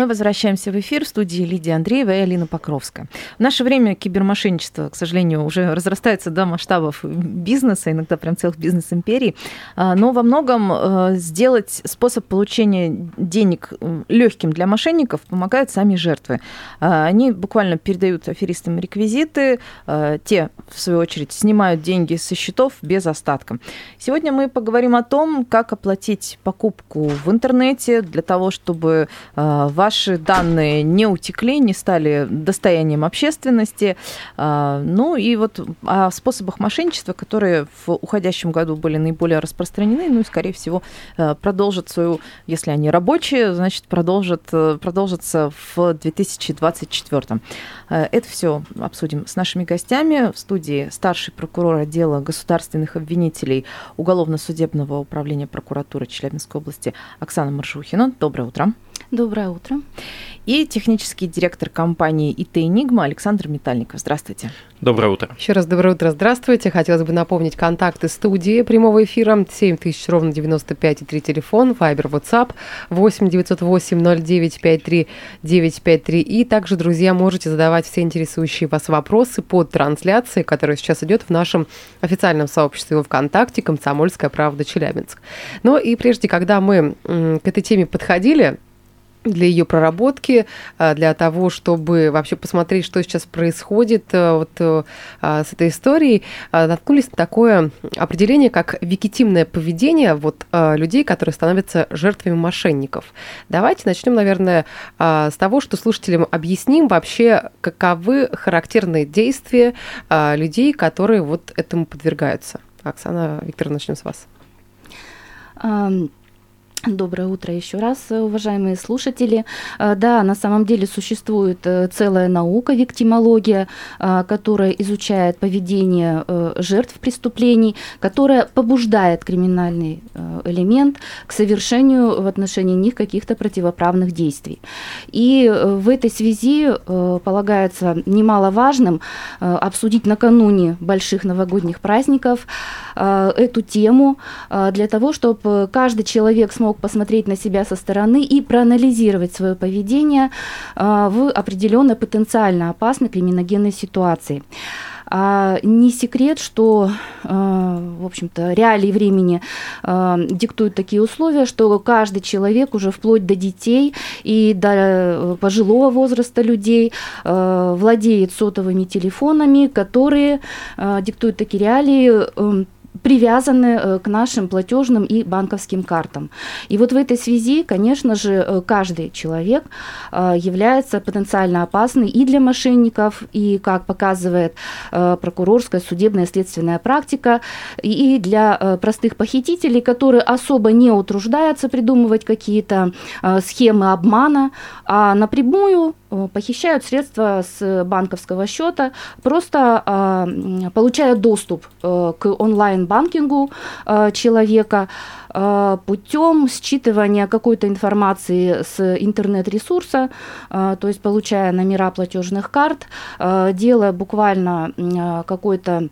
Мы возвращаемся в эфир в студии Лидия Андреева и Алина Покровская. В наше время кибермошенничество, к сожалению, уже разрастается до масштабов бизнеса, иногда прям целых бизнес-империй. А, Но во многом э, сделать способ получения денег легким для мошенников помогают сами жертвы. А, Они буквально передают аферистам реквизиты, э, те, в свою очередь, снимают деньги со счетов без остатка. Сегодня мы поговорим о том, как оплатить покупку в интернете для того, чтобы э, ваши данные не утекли, не стали достоянием общественности. А, Ну и вот о способах мошенничества, которые в уходящем году были наиболее распространены, ну и, скорее всего, э, продолжат свою, если они рабочие, значит, продолжат, э, продолжатся в 2024. Э, Это все обсудим с нашими гостями. В студии старший прокурор отдела государственных обвинителей Уголовно-судебного управления прокуратуры Челябинской области Оксана Маршухина. Доброе утро. Доброе утро. И технический директор компании ИТ «Энигма» Александр Метальников. Здравствуйте. Доброе утро. Еще раз доброе утро, здравствуйте. Хотелось бы напомнить контакты студии прямого эфира 7000 ровно 95 и 3 телефон, Вайбер, WhatsApp 8 908 09 53 953. И также, друзья, можете задавать все интересующие вас вопросы под трансляцией, которая сейчас идет в нашем официальном сообществе ВКонтакте «Комсомольская правда Челябинск». Но и прежде, когда мы к этой теме подходили, для ее проработки, а, для того, чтобы вообще посмотреть, что сейчас происходит а, вот а, с этой историей, а, наткнулись на такое определение, как викитимное поведение вот людей, которые становятся жертвами мошенников. Давайте начнем, наверное, с того, что слушателям объясним вообще, каковы характерные действия людей, которые вот этому подвергаются. Оксана Викторовна, начнем с вас. Ам, Доброе утро еще раз, уважаемые слушатели. А, Да, на самом деле существует э, целая наука, виктимология, которая изучает поведение э, жертв преступлений, которая побуждает криминальный э, элемент к совершению в отношении них каких-то противоправных действий. И э, в этой связи э, полагается немаловажным э, обсудить накануне больших новогодних праздников э, эту тему э, для того, чтобы каждый человек смог посмотреть на себя со стороны и проанализировать свое поведение э, в определенной потенциально опасной криминогенной ситуации. А не секрет, что, э, в общем-то, реалии времени э, диктуют такие условия, что каждый человек уже вплоть до детей и до э, пожилого возраста людей владеет сотовыми телефонами, которые диктуют такие реалии. Привязаны э, к нашим платежным и банковским картам. И вот в этой связи, конечно же, э, каждый человек э, является потенциально опасный и для мошенников, и, как показывает прокурорская судебная следственная практика, и для простых похитителей, которые особо не утруждаются придумывать какие-то схемы обмана, а напрямую похищают средства с банковского счета, просто а, получая доступ э, к онлайн-банкингу э, человека э, путем считывания какой-то информации с интернет-ресурса, э, то есть получая номера платежных карт, э, делая буквально э, какой-то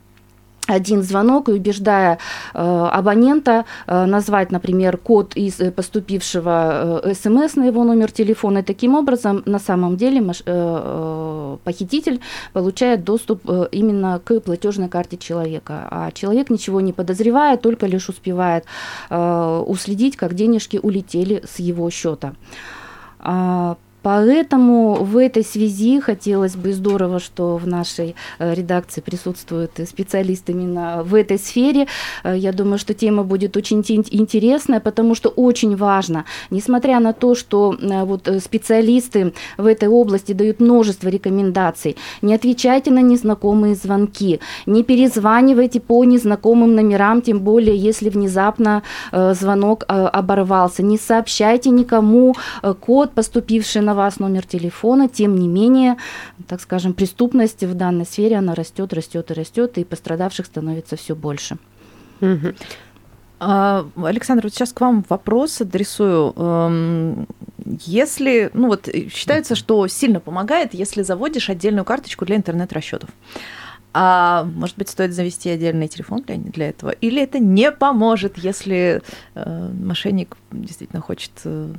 один звонок и убеждая э, абонента э, назвать, например, код из э, поступившего э, смс на его номер телефона. И таким образом, на самом деле, маш- э, э, похититель получает доступ э, именно к платежной карте человека. А человек ничего не подозревает, только лишь успевает э, уследить, как денежки улетели с его счета. Поэтому в этой связи хотелось бы здорово, что в нашей э, редакции присутствуют специалисты именно в этой сфере. Э, Я думаю, что тема будет очень интересная, потому что очень важно, несмотря на то, что э, вот специалисты в этой области дают множество рекомендаций, не отвечайте на незнакомые звонки, не перезванивайте по незнакомым номерам, тем более если внезапно звонок оборвался, не сообщайте никому код, поступивший на вас, номер телефона, тем не менее, так скажем, преступность в данной сфере, она растет, растет и растет, и пострадавших становится все больше. А, Александр, вот сейчас к вам вопрос адресую. Эм, Если, ну вот считается, что сильно помогает, если заводишь отдельную карточку для интернет-расчетов. А может быть, стоит завести отдельный телефон для, для этого? Или это не поможет, если э, мошенник действительно хочет э,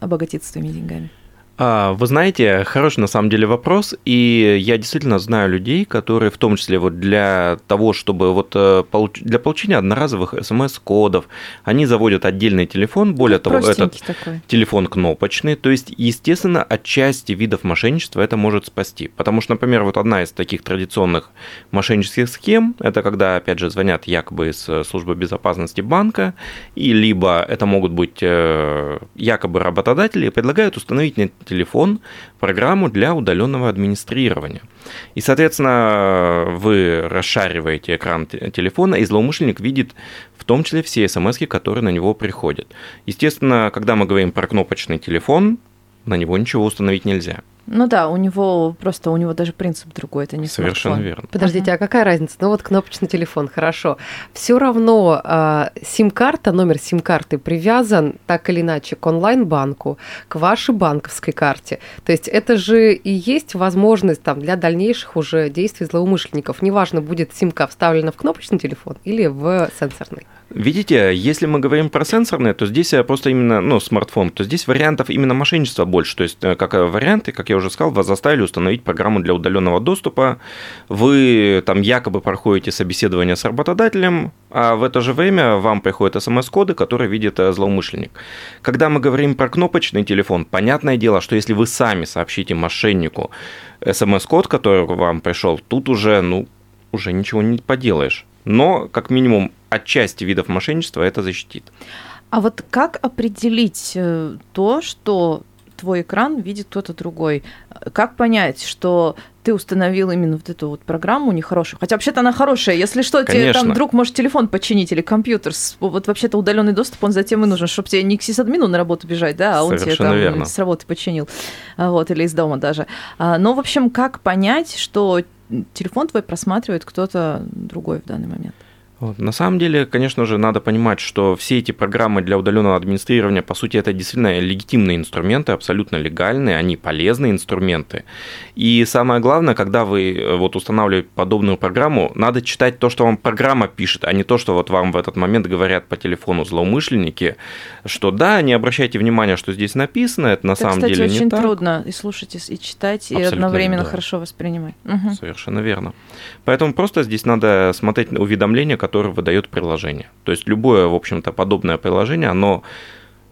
обогатиться своими деньгами? А, Вы знаете, хороший на самом деле вопрос, и я действительно знаю людей, которые в том числе вот для того, чтобы вот э, для получения одноразовых смс-кодов, они заводят отдельный телефон, более того, этот такой. телефон кнопочный, то есть, естественно, от части видов мошенничества это может спасти. Потому что, например, вот одна из таких традиционных мошеннических схем, это когда, опять же, звонят якобы из э, службы безопасности банка, и либо это могут быть э, якобы работодатели, предлагают установить телефон программу для удаленного администрирования. И, соответственно, вы расшариваете экран те- телефона, и злоумышленник видит в том числе все смс, которые на него приходят. Естественно, когда мы говорим про кнопочный телефон, на него ничего установить нельзя. Ну да, у него просто у него даже принцип другой, это не Совершенно смартфон. верно. Подождите, а какая разница? Ну вот кнопочный телефон, хорошо. Все равно а, сим-карта, номер сим-карты привязан так или иначе к онлайн-банку, к вашей банковской карте. То есть это же и есть возможность там для дальнейших уже действий злоумышленников. Неважно, будет симка вставлена в кнопочный телефон или в сенсорный. Видите, если мы говорим про сенсорные, то здесь э, просто именно, ну, смартфон, то здесь вариантов именно мошенничества больше. То есть, э, как э, варианты, как я уже сказал, вас заставили установить программу для удаленного доступа, вы там якобы проходите собеседование с работодателем, а в это же время вам приходят смс-коды, которые видит злоумышленник. Когда мы говорим про кнопочный телефон, понятное дело, что если вы сами сообщите мошеннику смс-код, который вам пришел, тут уже, ну, уже ничего не поделаешь. Но, как минимум, от части видов мошенничества это защитит. А вот как определить э, то, что твой экран видит кто-то другой? Как понять, что ты установил именно вот эту вот программу нехорошую? Хотя вообще-то она хорошая. Если что, тебе там Конечно. друг может телефон починить или компьютер. Вот вообще-то удаленный доступ, он затем и нужен, чтобы тебе не к сисадмину на работу бежать, да, а он тебе Совершенно там верно. с работы починил. А, Вот, или из дома даже. А, Но, в общем, как понять, что телефон твой просматривает кто-то другой в данный момент? Вот. На самом деле, конечно же, надо понимать, что все эти программы для удаленного администрирования, по сути, это действительно легитимные инструменты, абсолютно легальные, они полезные инструменты. И самое главное, когда вы э, вот устанавливаете подобную программу, надо читать то, что вам программа пишет, а не то, что вот вам в этот момент говорят по телефону злоумышленники, что да, не обращайте внимания, что здесь написано, это на Это, самом кстати, деле очень не так. трудно и слушать, и, и читать, и Абсолютно, одновременно да. хорошо воспринимать. Мгм. Совершенно верно. Поэтому просто здесь надо смотреть уведомления, которые выдает приложение. То есть любое, в общем-то, подобное приложение, оно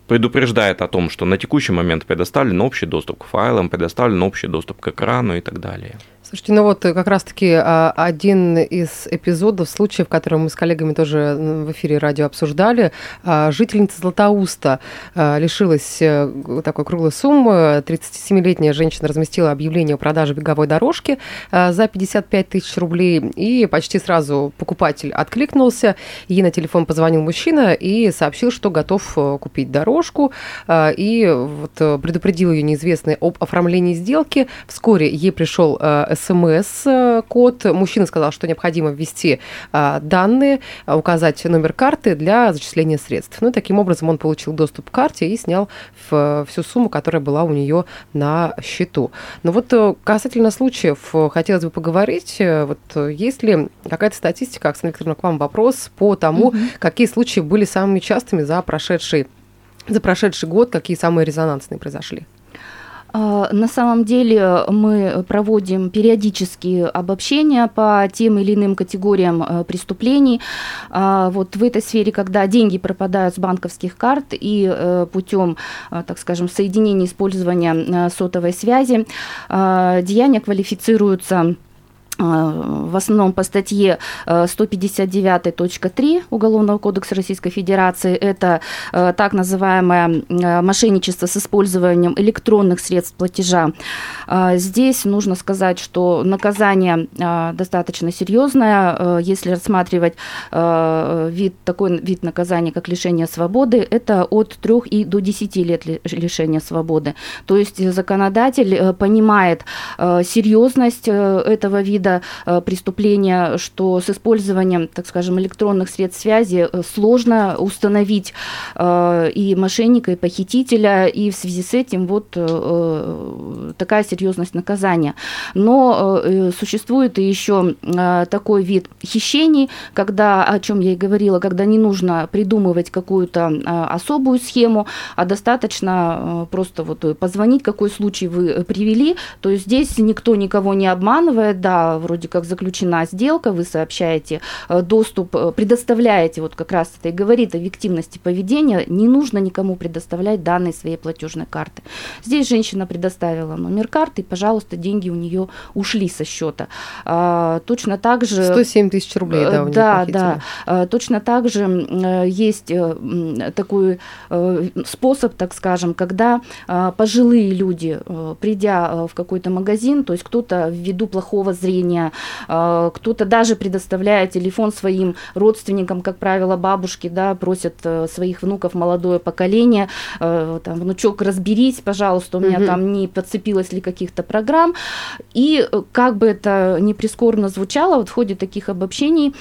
предупреждает о том, что на текущий момент предоставлен общий доступ к файлам, предоставлен общий доступ к экрану и так далее. Слушайте, ну вот э, как раз-таки а, один из эпизодов, случаев, который мы с коллегами тоже в эфире радио обсуждали, а, жительница Златоуста а, лишилась э, такой круглой суммы. 37-летняя женщина разместила объявление о продаже беговой дорожки за 55 тысяч рублей, и почти сразу покупатель откликнулся. Ей на телефон позвонил мужчина и сообщил, что готов э, купить дорожку, и вот предупредил ее неизвестный об оформлении сделки. Вскоре ей пришел смс-код. Мужчина сказал, что необходимо ввести а, данные, указать номер карты для зачисления средств. Ну, и таким образом он получил доступ к карте и снял всю сумму, которая была у нее на счету. Но вот э, касательно случаев э, хотелось бы поговорить. Э, Вот э, есть ли какая-то статистика, Оксана Викторовна, к вам вопрос по тому, какие случаи были самыми частыми за прошедший за прошедший год, какие самые резонансные произошли? А, На самом деле мы проводим периодические обобщения по тем или иным категориям э, преступлений. А, Вот в этой сфере, когда деньги пропадают с банковских карт и э, путем, э, так скажем, соединения использования э, сотовой связи, э, деяния квалифицируются в основном по статье э, 159.3 Уголовного кодекса Российской Федерации. Это э, так называемое э, мошенничество с использованием электронных средств платежа. А, Здесь нужно сказать, что наказание а, достаточно серьезное. Э, Если рассматривать э, вид, такой вид наказания, как лишение свободы, это от 3 и до 10 лет ли- лишения свободы. То есть законодатель э, понимает э, серьезность э, этого вида вида э, преступления, что с использованием, так скажем, электронных средств связи э, сложно установить э, и мошенника, и похитителя, и в связи с этим вот такая серьезность наказания. Но существует и еще такой вид хищений, когда, о чем я и говорила, когда не нужно придумывать какую-то особую схему, а достаточно просто вот позвонить, какой случай вы привели, то есть здесь никто никого не обманывает, да, вроде как заключена сделка, вы сообщаете э, доступ, э, предоставляете, вот как раз это и говорит о виктивности поведения, не нужно никому предоставлять данные своей платежной карты. Здесь женщина предоставила номер карты, и, пожалуйста, деньги у нее ушли со счета. А, точно так же... 107 тысяч рублей, да, у нее Да, похитили. да. А, Точно так же э, есть э, такой э, способ, так скажем, когда а, пожилые люди, э, придя э, в какой-то магазин, то есть кто-то ввиду плохого зрения, а, кто-то даже предоставляя телефон своим родственникам, как правило, бабушки, да, просят э, своих внуков, молодое поколение, э, там, внучок, разберись, пожалуйста, у меня Мгм. там не подцепилось ли каких-то программ. И э, как бы это не прискорбно звучало, вот в ходе таких обобщений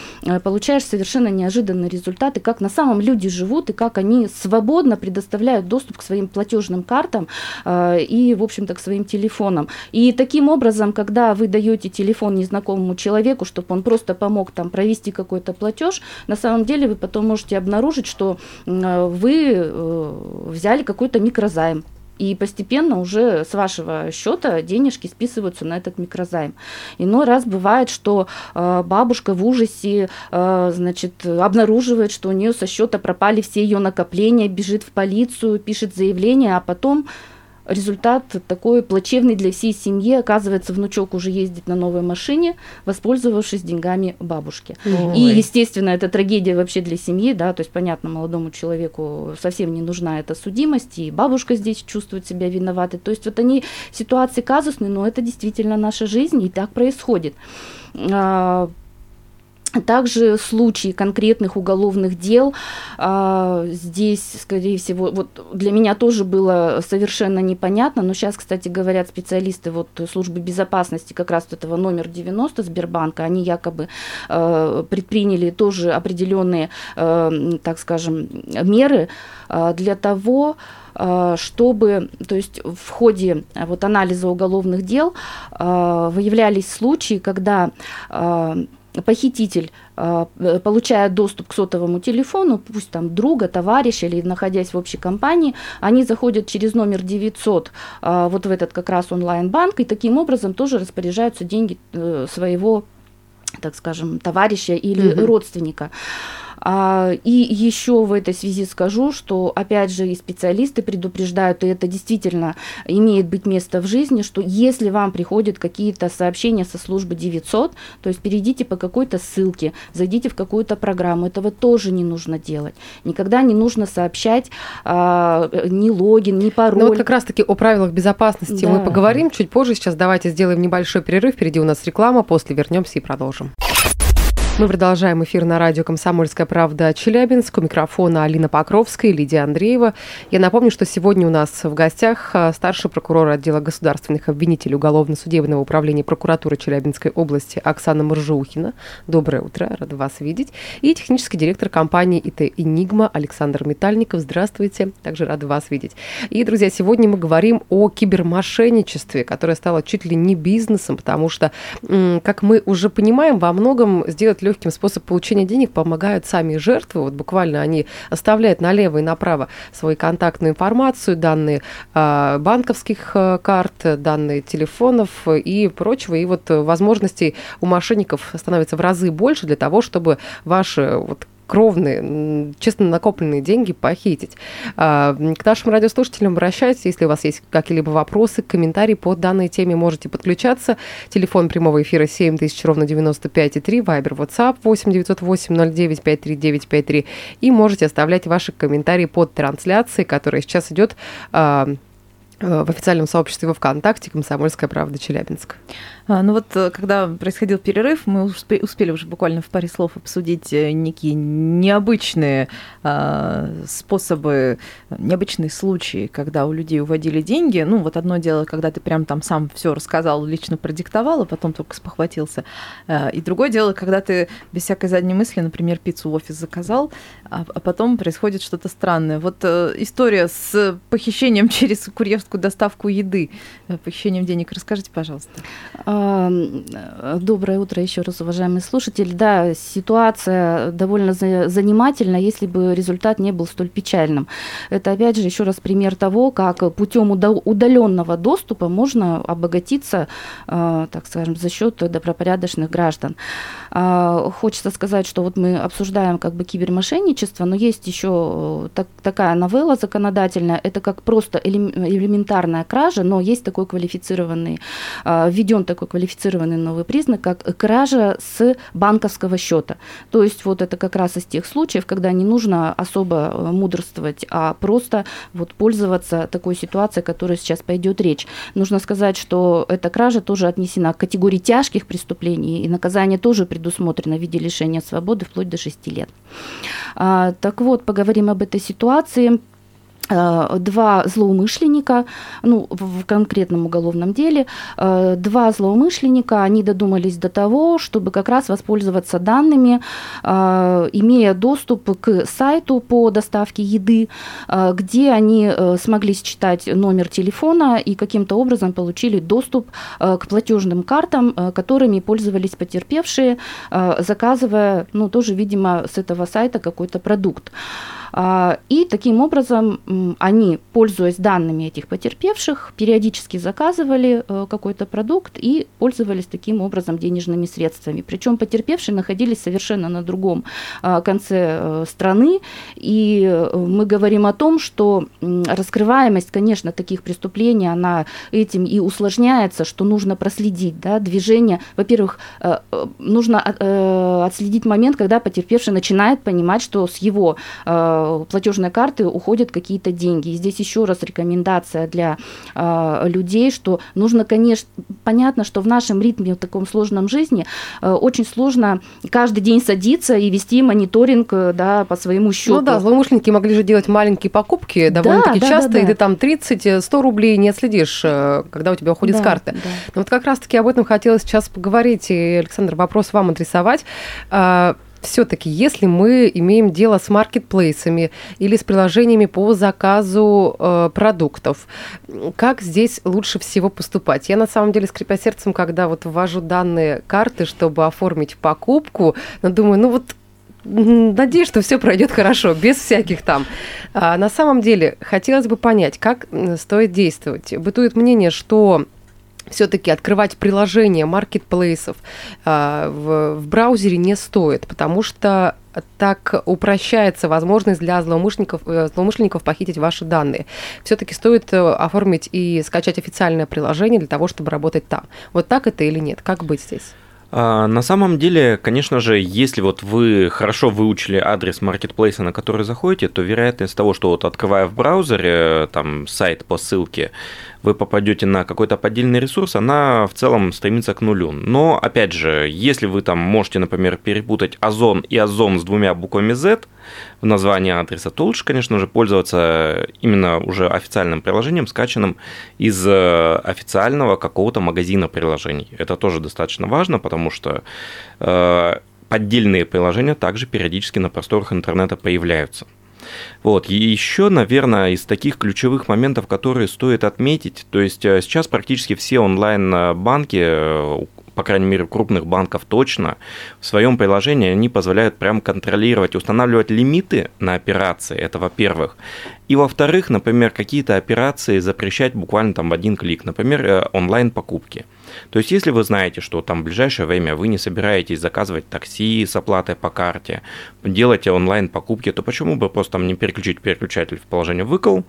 получаешь совершенно неожиданные результаты, как на самом люди живут и как они свободно предоставляют доступ к своим платежным картам и, в общем-то, к своим телефонам. И таким образом, когда вы даете телефон незнакомому человеку, чтобы он просто помог там провести какой-то платеж, на самом деле вы потом можете обнаружить, что э, вы э, взяли какой-то микрозайм. И постепенно уже с вашего счета денежки списываются на этот микрозайм. Иной раз бывает, что э, бабушка в ужасе значит, обнаруживает, что у нее со счета пропали все ее накопления, бежит в полицию, пишет заявление, а потом результат такой плачевный для всей семьи. Оказывается, внучок уже ездит на новой машине, воспользовавшись деньгами бабушки. Ой. И, естественно, это трагедия вообще для семьи, да, то есть, понятно, молодому человеку совсем не нужна эта судимость, и бабушка здесь чувствует себя виноватой. То есть, вот они ситуации казусные, но это действительно наша жизнь, и так происходит. А, также случаи конкретных уголовных дел а, здесь, скорее всего, вот для меня тоже было совершенно непонятно, но сейчас, кстати, говорят специалисты вот службы безопасности как раз вот этого номер 90 Сбербанка, они якобы э, предприняли тоже определенные, э, так скажем, меры э, для того, э, чтобы, то есть в ходе вот анализа уголовных дел э, выявлялись случаи, когда э, похититель, э, э, получая доступ к сотовому телефону, пусть там друга, товарища или находясь в общей компании, они заходят через номер 900 э, вот в этот как раз онлайн-банк и таким образом тоже распоряжаются деньги э, своего так скажем, товарища или Мгм. родственника. А, И еще в этой связи скажу, что опять же и специалисты предупреждают, и это действительно имеет быть место в жизни, что если вам приходят какие-то сообщения со службы 900, то есть перейдите по какой-то ссылке, зайдите в какую-то программу, этого тоже не нужно делать. Никогда не нужно сообщать а, ни логин, ни пароль. Ну вот как раз-таки о правилах безопасности мы Да. поговорим чуть позже. Сейчас давайте сделаем небольшой перерыв. Впереди у нас реклама, после вернемся и продолжим. Мы продолжаем эфир на радио «Комсомольская правда» Челябинск. У микрофона Алина Покровская и Лидия Андреева. Я напомню, что сегодня у нас в гостях а, старший прокурор отдела государственных обвинителей Уголовно-судебного управления прокуратуры Челябинской области Оксана Моржухина. Доброе утро, рада вас видеть. И технический директор компании ИТ «Энигма» Александр Метальников. Здравствуйте, также рада вас видеть. И, друзья, сегодня мы говорим о кибермошенничестве, которое стало чуть ли не бизнесом, потому что, как мы уже понимаем, во многом сделать легким способ получения денег помогают сами жертвы. Вот буквально они оставляют налево и направо свою контактную информацию, данные а, банковских а, карт, данные телефонов и прочего. И вот э, возможностей у мошенников становится в разы больше для того, чтобы ваши вот кровные, честно накопленные деньги похитить. А, К нашим радиослушателям обращайтесь, если у вас есть какие-либо вопросы, комментарии по данной теме, можете подключаться. Телефон прямого эфира 7000, ровно 95,3, Вайбер, WhatsApp 8 908 09 53 953. И можете оставлять ваши комментарии под трансляцией, которая сейчас идет а, э, в официальном сообществе во ВКонтакте «Комсомольская правда Челябинск». А, Ну вот, э, когда происходил перерыв, мы успе- успели уже буквально в паре слов обсудить э, некие необычные а, способы, необычные случаи, когда у людей уводили деньги. Ну вот одно дело, когда ты прям там сам все рассказал, лично продиктовал, а потом только спохватился. А, И другое дело, когда ты без всякой задней мысли, например, пиццу в офис заказал, а потом происходит что-то странное. Вот э, история с похищением через курьерскую доставку еды, похищением денег. Расскажите, пожалуйста. Э, Доброе утро еще раз, уважаемые слушатели. Да, ситуация довольно за- занимательна, если бы результат не был столь печальным. Это, опять же, еще раз пример того, как путем удаленного доступа можно обогатиться, э, так скажем, за счет добропорядочных граждан. А, Хочется сказать, что вот мы обсуждаем как бы кибермошенничество, но есть еще э, так- такая новелла законодательная, это как просто элем- элементарная кража, но есть такой квалифицированный, введен такой квалифицированный новый признак, как кража с банковского счета. То есть вот это как раз из тех случаев, когда не нужно особо э, мудрствовать, а просто вот пользоваться такой ситуацией, о которой сейчас пойдет речь. Нужно сказать, что эта кража тоже отнесена к категории тяжких преступлений, и наказание тоже предусмотрено в виде лишения свободы вплоть до 6 лет. А, Так вот, поговорим об этой ситуации два злоумышленника, ну, в конкретном уголовном деле, э, два злоумышленника, они додумались до того, чтобы как раз воспользоваться данными, э, имея доступ к сайту по доставке еды, э, где они э, смогли считать номер телефона и каким-то образом получили доступ э, к платежным картам, э, которыми пользовались потерпевшие, э, заказывая, ну, тоже, видимо, с этого сайта какой-то продукт. А, И таким образом они, пользуясь данными этих потерпевших, периодически заказывали э, какой-то продукт и пользовались таким образом денежными средствами. Причем потерпевшие находились совершенно на другом а, конце э, страны. И э, мы говорим о том, что раскрываемость, конечно, таких преступлений, она этим и усложняется, что нужно проследить да, движение. Во-первых, нужно от- отследить момент, когда потерпевший начинает понимать, что с его платежной карты уходят какие-то деньги. И здесь еще раз рекомендация для э, людей, что нужно, конечно, понятно, что в нашем ритме, в таком сложном жизни, э, очень сложно каждый день садиться и вести мониторинг э, да, по своему счету. Ну да, злоумышленники могли же делать маленькие покупки довольно-таки да, часто, да, и да. ты там 30-100 рублей не отследишь, э, когда у тебя уходит с Да, карты. да. Но вот как раз-таки об этом хотелось сейчас поговорить, и, Александр, вопрос вам адресовать. Все-таки, если мы имеем дело с маркетплейсами или с приложениями по заказу э, продуктов, как здесь лучше всего поступать? Я на самом деле, скрипя сердцем, когда вот ввожу данные карты, чтобы оформить покупку, но думаю, ну вот Надеюсь, что все пройдет хорошо, без всяких там. А, на самом деле, хотелось бы понять, как стоит действовать. Бытует мнение, что все-таки открывать приложения маркетплейсов а, в, в браузере не стоит, потому что так упрощается возможность для злоумышленников, э, злоумышленников похитить ваши данные. Все-таки стоит э, оформить и скачать официальное приложение для того, чтобы работать там. Вот так это или нет? Как быть здесь? А, На самом деле, конечно же, если вот вы хорошо выучили адрес маркетплейса, на который заходите, то вероятность того, что вот открывая в браузере там сайт по ссылке, вы попадете на какой-то поддельный ресурс, она в целом стремится к нулю. Но, опять же, если вы там можете, например, перепутать Озон и Озон с двумя буквами Z в названии адреса, то лучше, конечно же, пользоваться именно уже официальным приложением, скачанным из э, официального какого-то магазина приложений. Это тоже достаточно важно, потому что э, поддельные приложения также периодически на просторах интернета появляются. Вот. И еще, наверное, из таких ключевых моментов, которые стоит отметить, то есть э, сейчас практически все онлайн-банки, э, по крайней мере, крупных банков точно, в своем приложении они позволяют прям контролировать, устанавливать лимиты на операции, это во-первых. И во-вторых, например, какие-то операции запрещать буквально там в один клик, например, э, онлайн-покупки. То есть, если вы знаете, что там в ближайшее время вы не собираетесь заказывать такси с оплатой по карте, делаете онлайн-покупки, то почему бы просто там не переключить переключатель в положение выкл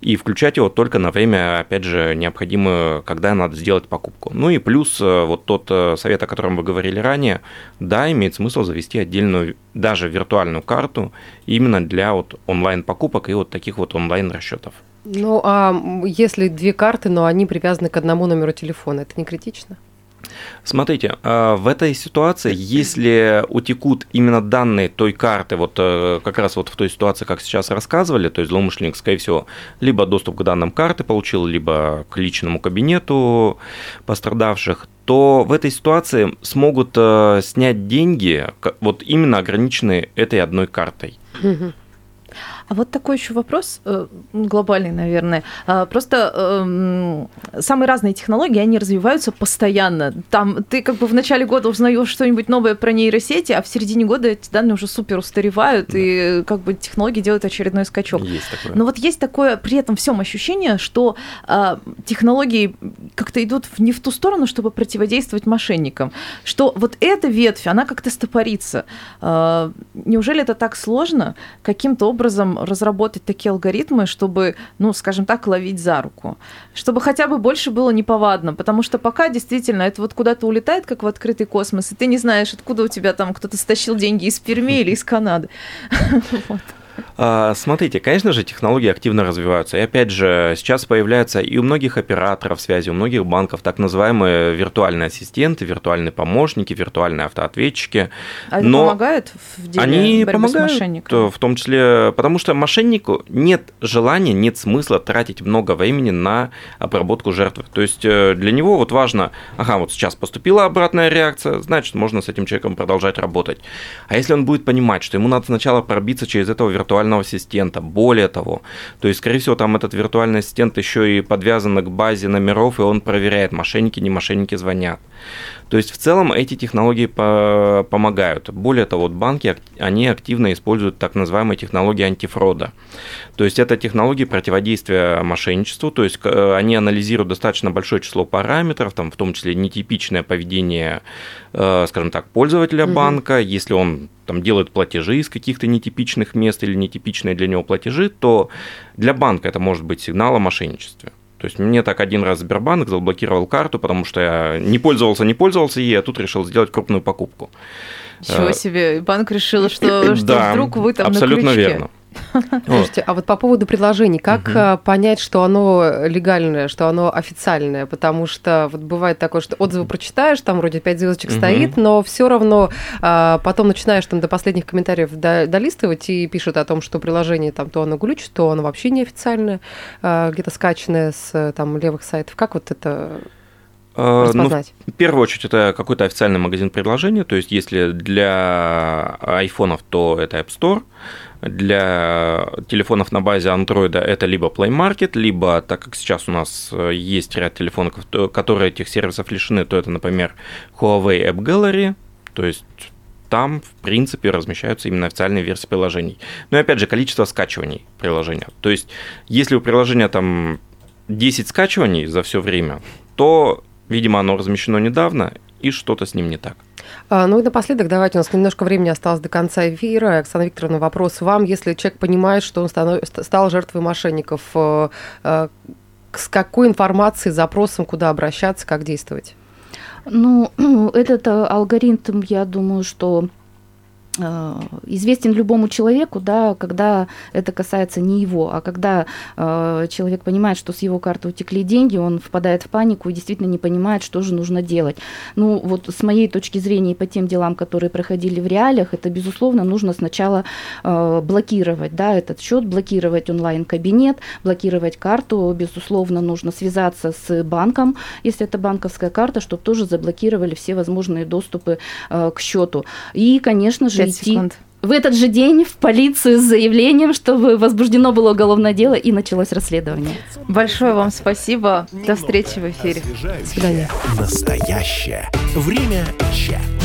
и включать его только на время, опять же, необходимое, когда надо сделать покупку. Ну и плюс э, вот тот э, совет, о котором вы говорили ранее, да, имеет смысл завести отдельную, даже виртуальную карту именно для вот онлайн-покупок и вот таких вот онлайн-расчетов. Ну, а если две карты, но они привязаны к одному номеру телефона, это не критично? Смотрите, а, в этой ситуации, если утекут именно данные той карты, вот э, как раз вот в той ситуации, как сейчас рассказывали, то есть злоумышленник, скорее всего, либо доступ к данным карты получил, либо к личному кабинету пострадавших, то в этой ситуации смогут э, снять деньги, вот именно ограниченные этой одной картой. А вот такой еще вопрос, э, глобальный, наверное. А, Просто эм, самые разные технологии, они развиваются постоянно. Там ты как бы в начале года узнаешь что-нибудь новое про нейросети, а в середине года эти данные уже супер устаревают, и как бы технологии делают очередной скачок. Есть такое. Но вот есть такое при этом всем ощущение, что а, технологии как-то идут не в ту сторону, чтобы противодействовать мошенникам. Что вот эта ветвь, она как-то стопорится. А, неужели это так сложно каким-то образом разработать такие алгоритмы, чтобы, ну, скажем так, ловить за руку? Чтобы хотя бы больше было неповадно, потому что пока действительно это вот куда-то улетает, как в открытый космос, и ты не знаешь, откуда у тебя там кто-то стащил деньги из Перми или из Канады. Вот. А, Смотрите, конечно же, технологии активно развиваются. И опять же, сейчас появляются и у многих операторов связи, у многих банков так называемые виртуальные ассистенты, виртуальные помощники, виртуальные автоответчики. А это Но помогает в деле Они борьбы с помогают, мошенниками? э, в том числе, потому что мошеннику нет желания, нет смысла тратить много времени на обработку жертвы. То есть э, для него вот важно, ага, вот сейчас поступила обратная реакция, значит, можно с этим человеком продолжать работать. А если он будет понимать, что ему надо сначала пробиться через этого виртуального ассистента, более того, то есть, скорее всего, там этот виртуальный ассистент еще и подвязан к базе номеров, и он проверяет, мошенники, не мошенники звонят. То есть в целом эти технологии по- помогают. Более того, вот банки они активно используют так называемые технологии антифрода. То есть это технологии противодействия мошенничеству. То есть э, они анализируют достаточно большое число параметров, там, в том числе нетипичное поведение, э, скажем так, пользователя Мгм. банка. Если он там делает платежи из каких-то нетипичных мест или нетипичные для него платежи, то для банка это может быть сигнал о мошенничестве. То есть мне так один раз Сбербанк заблокировал карту, потому что я не пользовался, не пользовался ей, а тут решил сделать крупную покупку. Ничего Э, себе, банк решил, что, что Да, вдруг вы там абсолютно на крючке. верно. Слушайте, а вот по поводу приложений, как а, понять, что оно легальное, что оно официальное? Потому что вот бывает такое, что отзывы прочитаешь, там вроде пять звездочек Мгм. стоит, но все равно а, потом начинаешь там до последних комментариев до- долистывать и пишут о том, что приложение там то оно глючит, то оно вообще неофициальное, а, где-то скачанное с там левых сайтов. Как вот это Э, ну, распознать? В первую очередь, это какой-то официальный магазин предложений. То есть, если для айфонов, то это App Store. Для телефонов на базе Android это либо Play Market, либо, так как сейчас у нас э, есть ряд телефонов, то- которые этих сервисов лишены, то это, например, Huawei App Gallery. То есть, там, в принципе, размещаются именно официальные версии приложений. Ну и опять же, количество скачиваний приложения. То есть, если у приложения там 10 скачиваний за все время, то, видимо, оно размещено недавно, и что-то с ним не так. А, Ну и напоследок, давайте, у нас немножко времени осталось до конца эфира. Оксана Викторовна, вопрос вам. Если человек понимает, что он станов- ст- стал жертвой мошенников, э, э, с какой информацией, запросом, куда обращаться, как действовать? Ну, этот э, алгоритм, я думаю, что известен любому человеку, да, когда это касается не его, а когда э, человек понимает, что с его карты утекли деньги, он впадает в панику и действительно не понимает, что же нужно делать. Ну, вот с моей точки зрения и по тем делам, которые проходили в реалиях, это, безусловно, нужно сначала э, блокировать, да, этот счет, блокировать онлайн-кабинет, блокировать карту, безусловно, нужно связаться с банком, если это банковская карта, чтобы тоже заблокировали все возможные доступы э, к счету. И, конечно же, идти секунд. в этот же день в полицию с заявлением, чтобы возбуждено было уголовное дело и началось расследование. Большое вам спасибо. До встречи в эфире. Освежающее, свидания. Настоящее. Время чат.